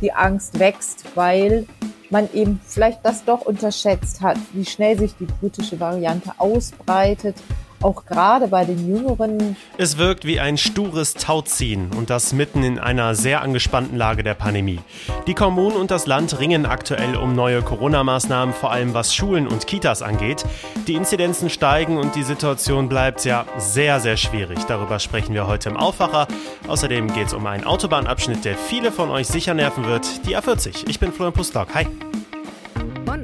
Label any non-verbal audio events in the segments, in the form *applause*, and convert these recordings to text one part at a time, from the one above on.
die Angst wächst, weil man eben vielleicht das doch unterschätzt hat, wie schnell sich die britische Variante ausbreitet auch gerade bei den Jüngeren. Es wirkt wie ein stures Tauziehen und das mitten in einer sehr angespannten Lage der Pandemie. Die Kommunen und das Land ringen aktuell um neue Corona-Maßnahmen, vor allem was Schulen und Kitas angeht. Die Inzidenzen steigen und die Situation bleibt ja sehr, sehr schwierig. Darüber sprechen wir heute im Aufwacher. Außerdem geht es um einen Autobahnabschnitt, der viele von euch sicher nerven wird, die A40. Ich bin Florian Pustlock. Hi.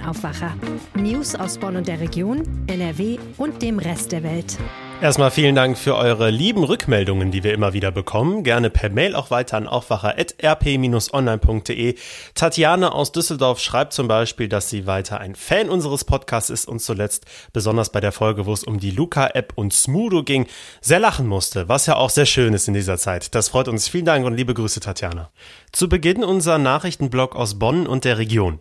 Aufwacher. News aus Bonn und der Region, NRW und dem Rest der Welt. Erstmal vielen Dank für eure lieben Rückmeldungen, die wir immer wieder bekommen. Gerne per Mail auch weiter an aufwacher.rp-online.de. Tatjana aus Düsseldorf schreibt zum Beispiel, dass sie weiter ein Fan unseres Podcasts ist und zuletzt besonders bei der Folge, wo es um die Luca-App und Smudo ging, sehr lachen musste, was ja auch sehr schön ist in dieser Zeit. Das freut uns. Vielen Dank und liebe Grüße, Tatjana. Zu Beginn unser Nachrichtenblog aus Bonn und der Region.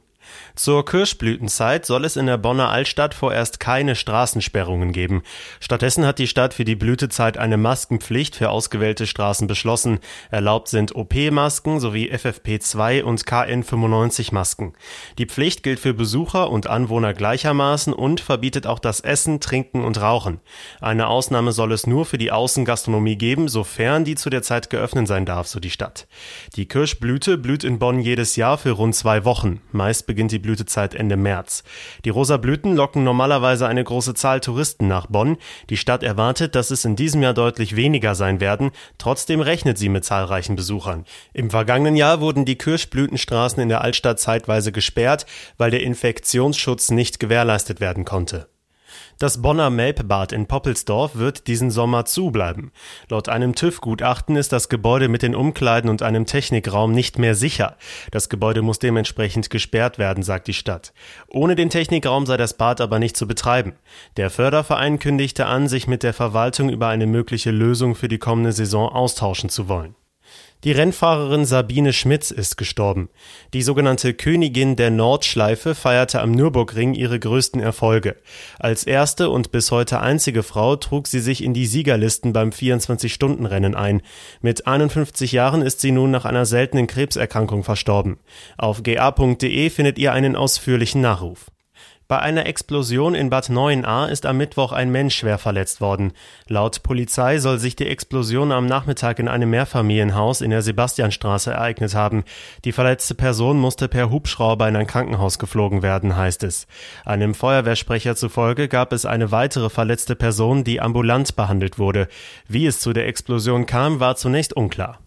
Zur Kirschblütenzeit soll es in der Bonner Altstadt vorerst keine Straßensperrungen geben. Stattdessen hat die Stadt für die Blütezeit eine Maskenpflicht für ausgewählte Straßen beschlossen. Erlaubt sind OP-Masken sowie FFP2 und KN95-Masken. Die Pflicht gilt für Besucher und Anwohner gleichermaßen und verbietet auch das Essen, Trinken und Rauchen. Eine Ausnahme soll es nur für die Außengastronomie geben, sofern die zu der Zeit geöffnet sein darf, so die Stadt. Die Kirschblüte blüht in Bonn jedes Jahr für rund zwei Wochen. Meist beginnt die Blütezeit Ende März. Die rosa Blüten locken normalerweise eine große Zahl Touristen nach Bonn. Die Stadt erwartet, dass es in diesem Jahr deutlich weniger sein werden. Trotzdem rechnet sie mit zahlreichen Besuchern. Im vergangenen Jahr wurden die Kirschblütenstraßen in der Altstadt zeitweise gesperrt, weil der Infektionsschutz nicht gewährleistet werden konnte. Das Bonner Melpbad in Poppelsdorf wird diesen Sommer zubleiben. Laut einem TÜV-Gutachten ist das Gebäude mit den Umkleiden und einem Technikraum nicht mehr sicher. Das Gebäude muss dementsprechend gesperrt werden, sagt die Stadt. Ohne den Technikraum sei das Bad aber nicht zu betreiben. Der Förderverein kündigte an, sich mit der Verwaltung über eine mögliche Lösung für die kommende Saison austauschen zu wollen. Die Rennfahrerin Sabine Schmitz ist gestorben. Die sogenannte Königin der Nordschleife feierte am Nürburgring ihre größten Erfolge. Als erste und bis heute einzige Frau trug sie sich in die Siegerlisten beim 24-Stunden-Rennen ein. Mit 51 Jahren ist sie nun nach einer seltenen Krebserkrankung verstorben. Auf ga.de findet ihr einen ausführlichen Nachruf. Bei einer Explosion in Bad Neuenahr ist am Mittwoch ein Mensch schwer verletzt worden. Laut Polizei soll sich die Explosion am Nachmittag in einem Mehrfamilienhaus in der Sebastianstraße ereignet haben. Die verletzte Person musste per Hubschrauber in ein Krankenhaus geflogen werden, heißt es. Einem Feuerwehrsprecher zufolge gab es eine weitere verletzte Person, die ambulant behandelt wurde. Wie es zu der Explosion kam, war zunächst unklar.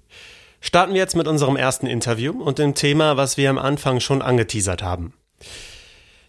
Starten wir jetzt mit unserem ersten Interview und dem Thema, was wir am Anfang schon angeteasert haben.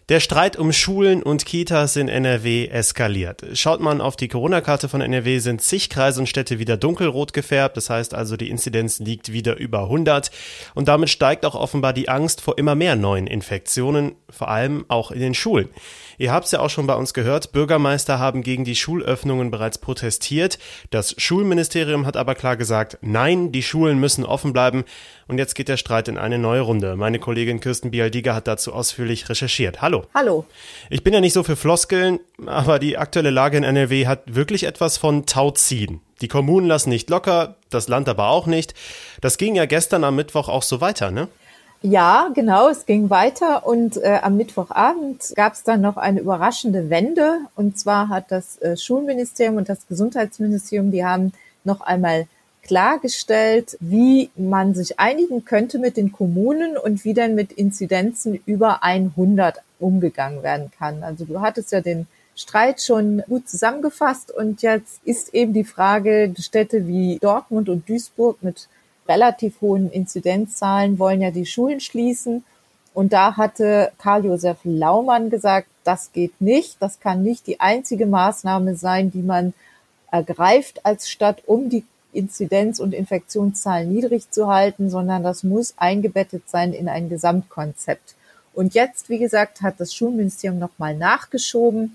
Der Streit um Schulen und Kitas in NRW eskaliert. Schaut man auf die Corona-Karte von NRW, sind zig Kreise und Städte wieder dunkelrot gefärbt. Das heißt also, die Inzidenz liegt wieder über 100. Und damit steigt auch offenbar die Angst vor immer mehr neuen Infektionen, vor allem auch in den Schulen. Ihr habt es ja auch schon bei uns gehört, Bürgermeister haben gegen die Schulöffnungen bereits protestiert. Das Schulministerium hat aber klar gesagt, nein, die Schulen müssen offen bleiben. Und jetzt geht der Streit in eine neue Runde. Meine Kollegin Kirsten Bialdiger hat dazu ausführlich recherchiert. Hallo. Hallo. Ich bin ja nicht so für Floskeln, aber die aktuelle Lage in NRW hat wirklich etwas von Tauziehen. Die Kommunen lassen nicht locker, das Land aber auch nicht. Das ging ja gestern am Mittwoch auch so weiter, ne? Ja, genau, es ging weiter und äh, am Mittwochabend gab es dann noch eine überraschende Wende. Und zwar hat das äh, Schulministerium und das Gesundheitsministerium, die haben noch einmal klargestellt, wie man sich einigen könnte mit den Kommunen und wie dann mit Inzidenzen über 100 umgegangen werden kann. Also du hattest ja den Streit schon gut zusammengefasst und jetzt ist eben die Frage, Städte wie Dortmund und Duisburg mit relativ hohen Inzidenzzahlen wollen ja die Schulen schließen. Und da hatte Karl-Josef Laumann gesagt, das geht nicht. Das kann nicht die einzige Maßnahme sein, die man ergreift als Stadt, um die Inzidenz- und Infektionszahlen niedrig zu halten, sondern das muss eingebettet sein in ein Gesamtkonzept. Und jetzt, wie gesagt, hat das Schulministerium nochmal nachgeschoben.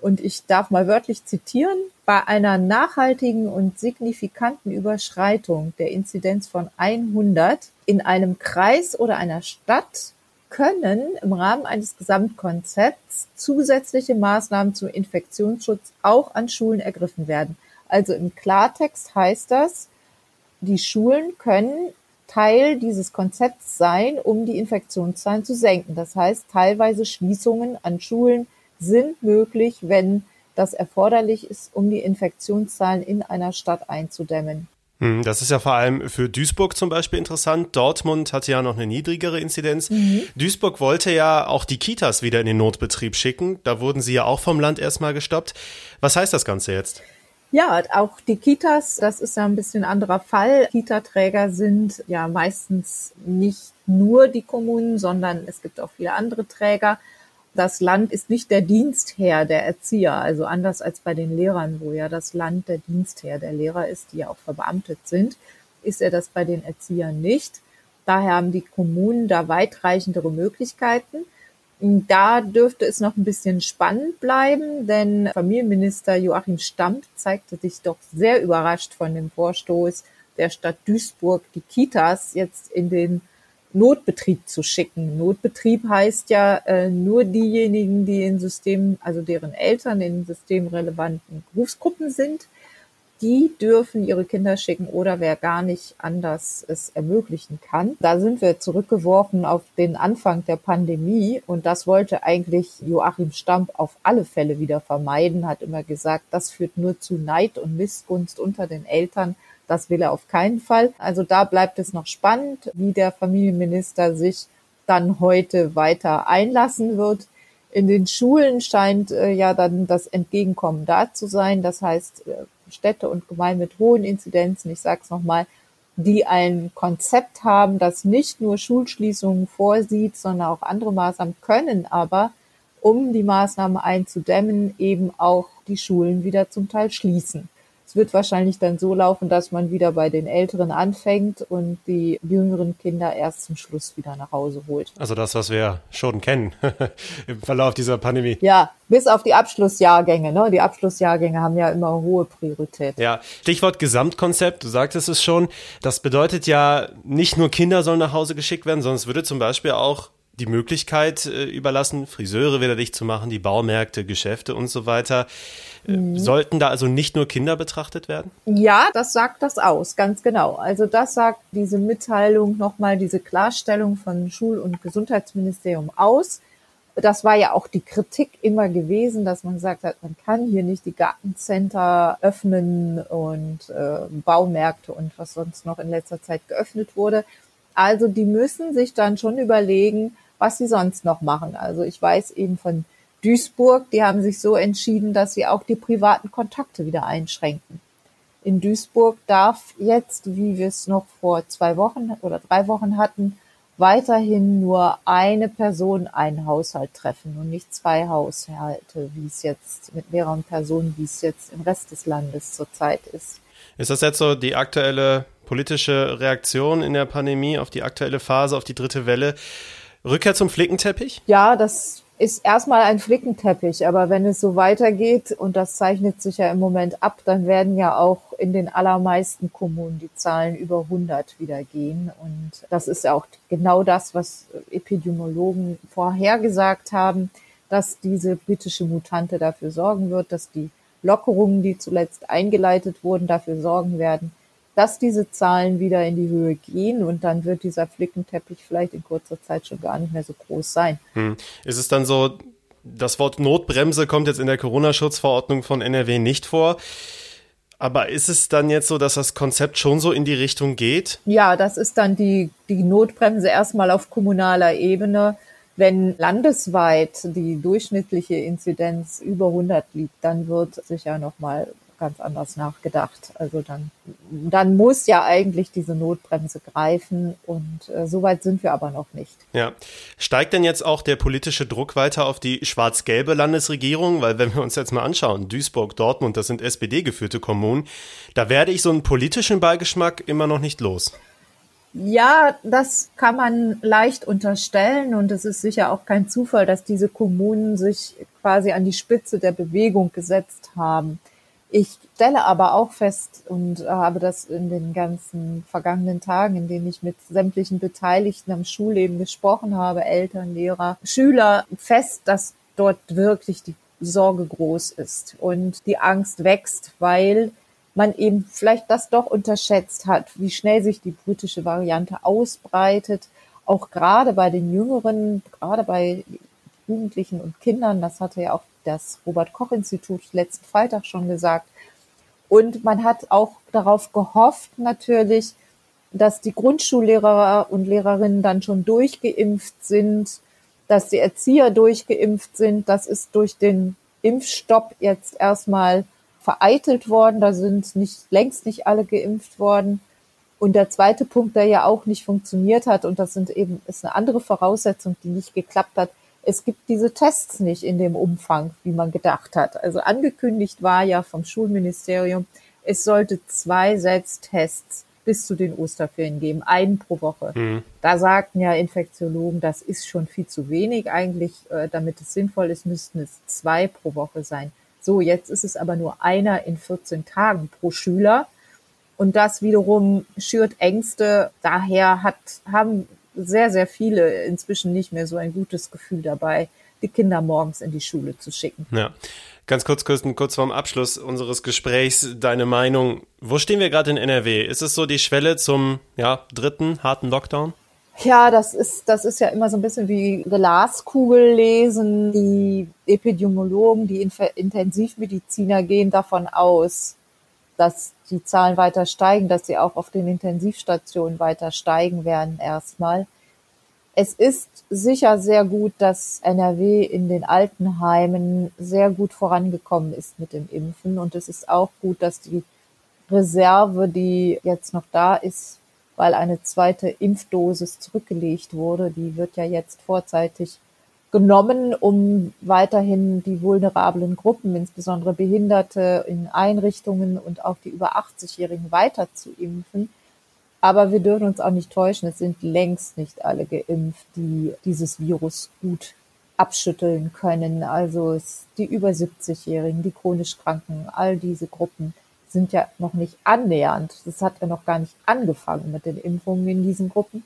Und ich darf mal wörtlich zitieren, bei einer nachhaltigen und signifikanten Überschreitung der Inzidenz von 100 in einem Kreis oder einer Stadt können im Rahmen eines Gesamtkonzepts zusätzliche Maßnahmen zum Infektionsschutz auch an Schulen ergriffen werden. Also im Klartext heißt das, die Schulen können Teil dieses Konzepts sein, um die Infektionszahlen zu senken. Das heißt, teilweise Schließungen an Schulen sind möglich, wenn das erforderlich ist, um die Infektionszahlen in einer Stadt einzudämmen. Hm, das ist ja vor allem für Duisburg zum Beispiel interessant. Dortmund hatte ja noch eine niedrigere Inzidenz. Mhm. Duisburg wollte ja auch die Kitas wieder in den Notbetrieb schicken. Da wurden sie ja auch vom Land erstmal gestoppt. Was heißt das Ganze jetzt? Ja, auch die Kitas, das ist ja ein bisschen anderer Fall. Kita-Träger sind ja meistens nicht nur die Kommunen, sondern es gibt auch viele andere Träger das Land ist nicht der Dienstherr der Erzieher, also anders als bei den Lehrern, wo ja das Land der Dienstherr der Lehrer ist, die ja auch verbeamtet sind, ist er das bei den Erziehern nicht. Daher haben die Kommunen da weitreichendere Möglichkeiten. Da dürfte es noch ein bisschen spannend bleiben, denn Familienminister Joachim Stamp zeigte sich doch sehr überrascht von dem Vorstoß der Stadt Duisburg, die Kitas jetzt in den Notbetrieb zu schicken. Notbetrieb heißt ja äh, nur diejenigen, die in System, also deren Eltern in systemrelevanten Berufsgruppen sind, die dürfen ihre Kinder schicken oder wer gar nicht anders es ermöglichen kann. Da sind wir zurückgeworfen auf den Anfang der Pandemie und das wollte eigentlich Joachim Stamp auf alle Fälle wieder vermeiden, hat immer gesagt, das führt nur zu Neid und Missgunst unter den Eltern das will er auf keinen Fall. Also da bleibt es noch spannend, wie der Familienminister sich dann heute weiter einlassen wird. In den Schulen scheint äh, ja dann das Entgegenkommen da zu sein. Das heißt, äh, Städte und Gemeinden mit hohen Inzidenzen, ich sage es nochmal, die ein Konzept haben, das nicht nur Schulschließungen vorsieht, sondern auch andere Maßnahmen können aber, um die Maßnahmen einzudämmen, eben auch die Schulen wieder zum Teil schließen. Es wird wahrscheinlich dann so laufen, dass man wieder bei den Älteren anfängt und die jüngeren Kinder erst zum Schluss wieder nach Hause holt. Also das, was wir schon kennen *laughs* im Verlauf dieser Pandemie. Ja, bis auf die Abschlussjahrgänge. Ne? Die Abschlussjahrgänge haben ja immer hohe Priorität. Ja, Stichwort Gesamtkonzept, du sagtest es schon. Das bedeutet ja, nicht nur Kinder sollen nach Hause geschickt werden, sondern es würde zum Beispiel auch die Möglichkeit äh, überlassen, Friseure wieder dicht zu machen, die Baumärkte, Geschäfte und so weiter. Äh, mhm. Sollten da also nicht nur Kinder betrachtet werden? Ja, das sagt das aus, ganz genau. Also das sagt diese Mitteilung nochmal, diese Klarstellung von Schul- und Gesundheitsministerium aus. Das war ja auch die Kritik immer gewesen, dass man gesagt hat, man kann hier nicht die Gartencenter öffnen und äh, Baumärkte und was sonst noch in letzter Zeit geöffnet wurde. Also die müssen sich dann schon überlegen, was sie sonst noch machen. Also ich weiß eben von Duisburg, die haben sich so entschieden, dass sie auch die privaten Kontakte wieder einschränken. In Duisburg darf jetzt, wie wir es noch vor zwei Wochen oder drei Wochen hatten, weiterhin nur eine Person einen Haushalt treffen und nicht zwei Haushalte, wie es jetzt mit mehreren Personen, wie es jetzt im Rest des Landes zurzeit ist. Ist das jetzt so die aktuelle politische Reaktion in der Pandemie auf die aktuelle Phase, auf die dritte Welle? Rückkehr zum Flickenteppich? Ja, das ist erstmal ein Flickenteppich, aber wenn es so weitergeht, und das zeichnet sich ja im Moment ab, dann werden ja auch in den allermeisten Kommunen die Zahlen über 100 wieder gehen. Und das ist ja auch genau das, was Epidemiologen vorhergesagt haben, dass diese britische Mutante dafür sorgen wird, dass die Lockerungen, die zuletzt eingeleitet wurden, dafür sorgen werden, dass diese Zahlen wieder in die Höhe gehen und dann wird dieser Flickenteppich vielleicht in kurzer Zeit schon gar nicht mehr so groß sein. Hm. Ist es dann so, das Wort Notbremse kommt jetzt in der Corona-Schutzverordnung von NRW nicht vor. Aber ist es dann jetzt so, dass das Konzept schon so in die Richtung geht? Ja, das ist dann die, die Notbremse erstmal auf kommunaler Ebene. Wenn landesweit die durchschnittliche Inzidenz über 100 liegt, dann wird sicher nochmal ganz anders nachgedacht. Also dann, dann muss ja eigentlich diese Notbremse greifen und äh, so weit sind wir aber noch nicht. Ja. Steigt denn jetzt auch der politische Druck weiter auf die schwarz-gelbe Landesregierung? Weil wenn wir uns jetzt mal anschauen, Duisburg, Dortmund, das sind SPD-geführte Kommunen, da werde ich so einen politischen Beigeschmack immer noch nicht los. Ja, das kann man leicht unterstellen und es ist sicher auch kein Zufall, dass diese Kommunen sich quasi an die Spitze der Bewegung gesetzt haben. Ich stelle aber auch fest und habe das in den ganzen vergangenen Tagen, in denen ich mit sämtlichen Beteiligten am Schulleben gesprochen habe, Eltern, Lehrer, Schüler, fest, dass dort wirklich die Sorge groß ist und die Angst wächst, weil man eben vielleicht das doch unterschätzt hat, wie schnell sich die britische Variante ausbreitet, auch gerade bei den Jüngeren, gerade bei Jugendlichen und Kindern. Das hatte ja auch das Robert Koch Institut letzten Freitag schon gesagt. Und man hat auch darauf gehofft, natürlich, dass die Grundschullehrer und Lehrerinnen dann schon durchgeimpft sind, dass die Erzieher durchgeimpft sind. Das ist durch den Impfstopp jetzt erstmal vereitelt worden. Da sind nicht, längst nicht alle geimpft worden. Und der zweite Punkt, der ja auch nicht funktioniert hat, und das sind eben, ist eine andere Voraussetzung, die nicht geklappt hat. Es gibt diese Tests nicht in dem Umfang, wie man gedacht hat. Also angekündigt war ja vom Schulministerium, es sollte zwei Selbsttests bis zu den Osterferien geben, einen pro Woche. Mhm. Da sagten ja Infektiologen, das ist schon viel zu wenig. Eigentlich, äh, damit es sinnvoll ist, müssten es zwei pro Woche sein. So, jetzt ist es aber nur einer in 14 Tagen pro Schüler. Und das wiederum schürt Ängste. Daher hat, haben sehr, sehr viele inzwischen nicht mehr so ein gutes Gefühl dabei, die Kinder morgens in die Schule zu schicken. Ja. Ganz kurz, Kirsten, kurz vorm Abschluss unseres Gesprächs, deine Meinung. Wo stehen wir gerade in NRW? Ist es so die Schwelle zum ja, dritten harten Lockdown? Ja, das ist, das ist ja immer so ein bisschen wie Glaskugel lesen. Die Epidemiologen, die Intensivmediziner gehen davon aus, dass die Zahlen weiter steigen, dass sie auch auf den Intensivstationen weiter steigen werden erstmal. Es ist sicher sehr gut, dass NRW in den Altenheimen sehr gut vorangekommen ist mit dem Impfen. Und es ist auch gut, dass die Reserve, die jetzt noch da ist, weil eine zweite Impfdosis zurückgelegt wurde, die wird ja jetzt vorzeitig genommen, um weiterhin die vulnerablen Gruppen, insbesondere Behinderte in Einrichtungen und auch die über 80-Jährigen weiter zu impfen. Aber wir dürfen uns auch nicht täuschen, es sind längst nicht alle geimpft, die dieses Virus gut abschütteln können. Also es, die über 70-Jährigen, die chronisch Kranken, all diese Gruppen sind ja noch nicht annähernd. Das hat ja noch gar nicht angefangen mit den Impfungen in diesen Gruppen.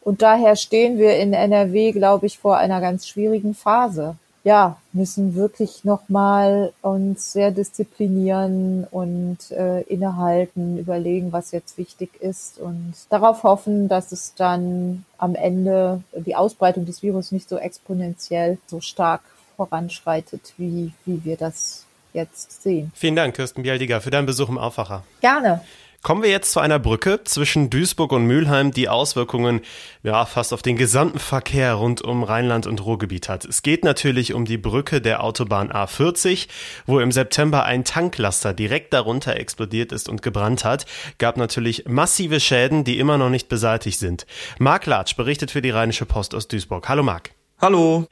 Und daher stehen wir in NRW, glaube ich, vor einer ganz schwierigen Phase ja, müssen wirklich nochmal uns sehr disziplinieren und äh, innehalten, überlegen, was jetzt wichtig ist und darauf hoffen, dass es dann am Ende die Ausbreitung des Virus nicht so exponentiell so stark voranschreitet, wie, wie wir das jetzt sehen. Vielen Dank, Kirsten Bialdiger, für deinen Besuch im Aufwacher. Gerne. Kommen wir jetzt zu einer Brücke zwischen Duisburg und Mülheim, die Auswirkungen ja fast auf den gesamten Verkehr rund um Rheinland und Ruhrgebiet hat. Es geht natürlich um die Brücke der Autobahn A40, wo im September ein Tanklaster direkt darunter explodiert ist und gebrannt hat. Gab natürlich massive Schäden, die immer noch nicht beseitigt sind. Marc Latsch berichtet für die Rheinische Post aus Duisburg. Hallo Marc. Hallo.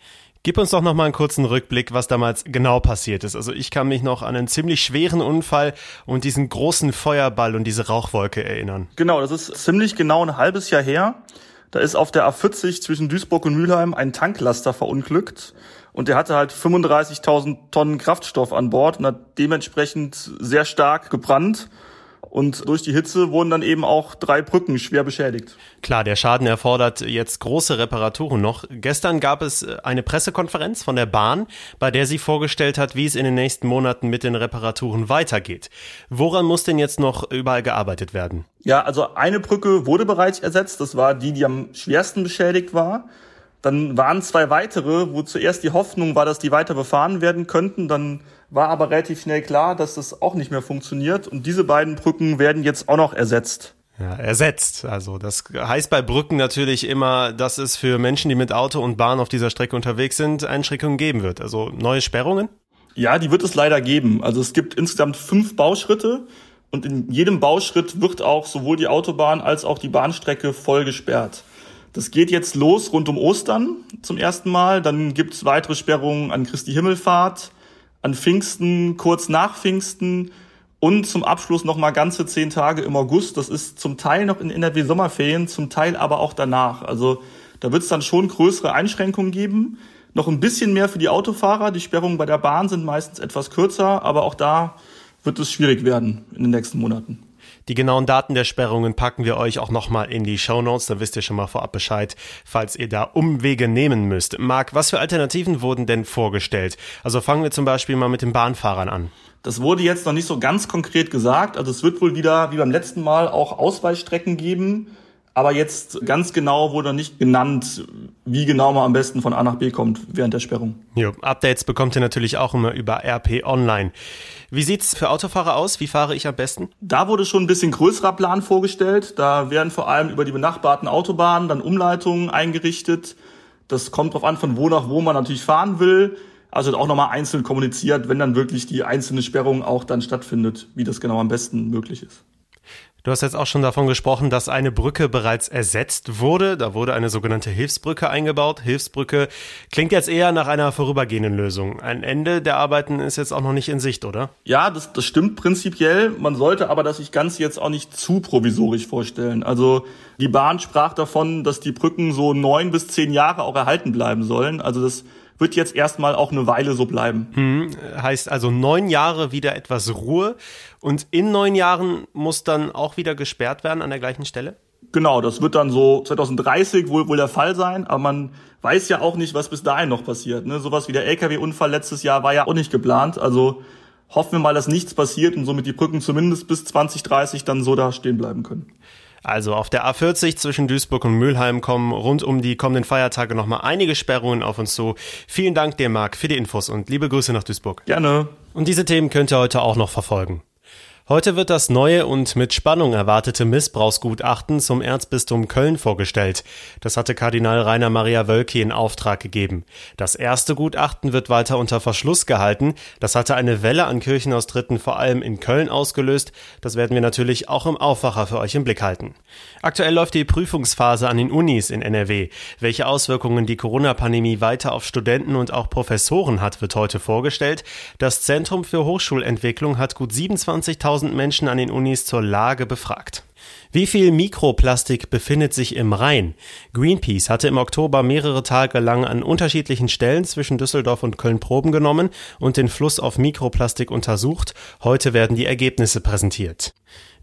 Gib uns doch noch mal einen kurzen Rückblick, was damals genau passiert ist. Also ich kann mich noch an einen ziemlich schweren Unfall und diesen großen Feuerball und diese Rauchwolke erinnern. Genau, das ist ziemlich genau ein halbes Jahr her. Da ist auf der A40 zwischen Duisburg und Mülheim ein Tanklaster verunglückt und der hatte halt 35.000 Tonnen Kraftstoff an Bord und hat dementsprechend sehr stark gebrannt und durch die Hitze wurden dann eben auch drei Brücken schwer beschädigt. Klar, der Schaden erfordert jetzt große Reparaturen noch. Gestern gab es äh, eine Pressekonferenz von der Bahn, bei der sie vorgestellt hat, wie es in den nächsten Monaten mit den Reparaturen weitergeht. Woran muss denn jetzt noch überall gearbeitet werden? Ja, also eine Brücke wurde bereits ersetzt. Das war die, die am schwersten beschädigt war. Dann waren zwei weitere, wo zuerst die Hoffnung war, dass die weiter befahren werden könnten. Dann war aber relativ schnell klar, dass das auch nicht mehr funktioniert. Und diese beiden Brücken werden jetzt auch noch ersetzt. Ja, ersetzt. Also das heißt bei Brücken natürlich immer, dass es für Menschen, die mit Auto und Bahn auf dieser Strecke unterwegs sind, Einschränkungen geben wird. Also neue Sperrungen? Ja, die wird es leider geben. Also es gibt insgesamt fünf Bauschritte und in jedem Bauschritt wird auch sowohl die Autobahn als auch die Bahnstrecke voll gesperrt. Das geht jetzt los rund um Ostern zum ersten Mal. Dann gibt's weitere Sperrungen an Christi Himmelfahrt, an Pfingsten, kurz nach Pfingsten und zum Abschluss noch mal ganze zehn Tage im August. Das ist zum Teil noch in NRW Sommerferien, zum Teil aber auch danach. Also da wird es dann schon größere Einschränkungen geben. Noch ein bisschen mehr für die Autofahrer. Die Sperrungen bei der Bahn sind meistens etwas kürzer, aber auch da wird es schwierig werden in den nächsten Monaten. Die genauen Daten der Sperrungen packen wir euch auch nochmal in die Show Notes, dann wisst ihr schon mal vorab Bescheid, falls ihr da Umwege nehmen müsst. Marc, was für Alternativen wurden denn vorgestellt? Also fangen wir zum Beispiel mal mit den Bahnfahrern an. Das wurde jetzt noch nicht so ganz konkret gesagt. Also es wird wohl wieder, wie beim letzten Mal, auch Ausweichstrecken geben. Aber jetzt ganz genau wurde nicht genannt, wie genau man am besten von A nach B kommt während der Sperrung. Jo, Updates bekommt ihr natürlich auch immer über RP Online. Wie sieht's für Autofahrer aus? Wie fahre ich am besten? Da wurde schon ein bisschen größerer Plan vorgestellt. Da werden vor allem über die benachbarten Autobahnen dann Umleitungen eingerichtet. Das kommt drauf an, von wo nach wo man natürlich fahren will. Also auch nochmal einzeln kommuniziert, wenn dann wirklich die einzelne Sperrung auch dann stattfindet, wie das genau am besten möglich ist. Du hast jetzt auch schon davon gesprochen, dass eine Brücke bereits ersetzt wurde. Da wurde eine sogenannte Hilfsbrücke eingebaut. Hilfsbrücke klingt jetzt eher nach einer vorübergehenden Lösung. Ein Ende der Arbeiten ist jetzt auch noch nicht in Sicht, oder? Ja, das, das stimmt prinzipiell. Man sollte aber das Ganze jetzt auch nicht zu provisorisch vorstellen. Also die Bahn sprach davon, dass die Brücken so neun bis zehn Jahre auch erhalten bleiben sollen. Also das wird jetzt erstmal auch eine Weile so bleiben. Hm, heißt also neun Jahre wieder etwas Ruhe und in neun Jahren muss dann auch wieder gesperrt werden an der gleichen Stelle? Genau, das wird dann so 2030 wohl, wohl der Fall sein, aber man weiß ja auch nicht, was bis dahin noch passiert. Ne? Sowas wie der Lkw-Unfall letztes Jahr war ja auch nicht geplant, also hoffen wir mal, dass nichts passiert und somit die Brücken zumindest bis 2030 dann so da stehen bleiben können. Also auf der A40 zwischen Duisburg und Mülheim kommen rund um die kommenden Feiertage nochmal einige Sperrungen auf uns zu. Vielen Dank dir, Marc, für die Infos und liebe Grüße nach Duisburg. Gerne. Und diese Themen könnt ihr heute auch noch verfolgen. Heute wird das neue und mit Spannung erwartete Missbrauchsgutachten zum Erzbistum Köln vorgestellt. Das hatte Kardinal Rainer Maria Wölki in Auftrag gegeben. Das erste Gutachten wird weiter unter Verschluss gehalten. Das hatte eine Welle an Kirchenaustritten vor allem in Köln ausgelöst. Das werden wir natürlich auch im Aufwacher für euch im Blick halten. Aktuell läuft die Prüfungsphase an den Unis in NRW. Welche Auswirkungen die Corona-Pandemie weiter auf Studenten und auch Professoren hat, wird heute vorgestellt. Das Zentrum für Hochschulentwicklung hat gut 27.000 1000 Menschen an den Unis zur Lage befragt. Wie viel Mikroplastik befindet sich im Rhein? Greenpeace hatte im Oktober mehrere Tage lang an unterschiedlichen Stellen zwischen Düsseldorf und Köln Proben genommen und den Fluss auf Mikroplastik untersucht. Heute werden die Ergebnisse präsentiert.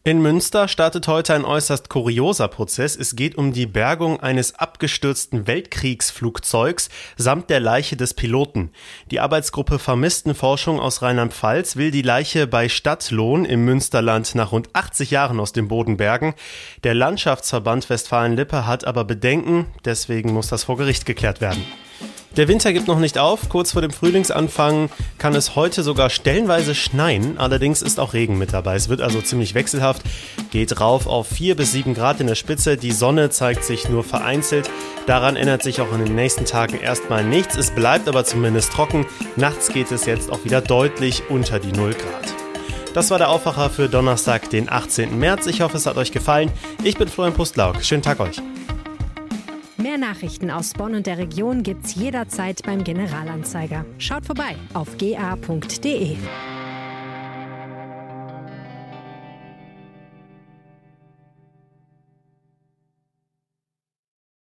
In Münster startet heute ein äußerst kurioser Prozess. Es geht um die Bergung eines abgestürzten Weltkriegsflugzeugs samt der Leiche des Piloten. Die Arbeitsgruppe Vermisstenforschung aus Rheinland-Pfalz will die Leiche bei Stadtlohn im Münsterland nach rund 80 Jahren aus dem Boden bergen. Der Landschaftsverband Westfalen-Lippe hat aber Bedenken, deswegen muss das vor Gericht geklärt werden. Der Winter gibt noch nicht auf. Kurz vor dem Frühlingsanfang kann es heute sogar stellenweise schneien. Allerdings ist auch Regen mit dabei. Es wird also ziemlich wechselhaft. Geht rauf auf 4 bis 7 Grad in der Spitze. Die Sonne zeigt sich nur vereinzelt. Daran ändert sich auch in den nächsten Tagen erstmal nichts. Es bleibt aber zumindest trocken. Nachts geht es jetzt auch wieder deutlich unter die 0 Grad. Das war der Aufwacher für Donnerstag, den 18. März. Ich hoffe, es hat euch gefallen. Ich bin Florian Pustlauk. Schönen Tag euch. Mehr Nachrichten aus Bonn und der Region gibt's jederzeit beim Generalanzeiger. Schaut vorbei auf ga.de.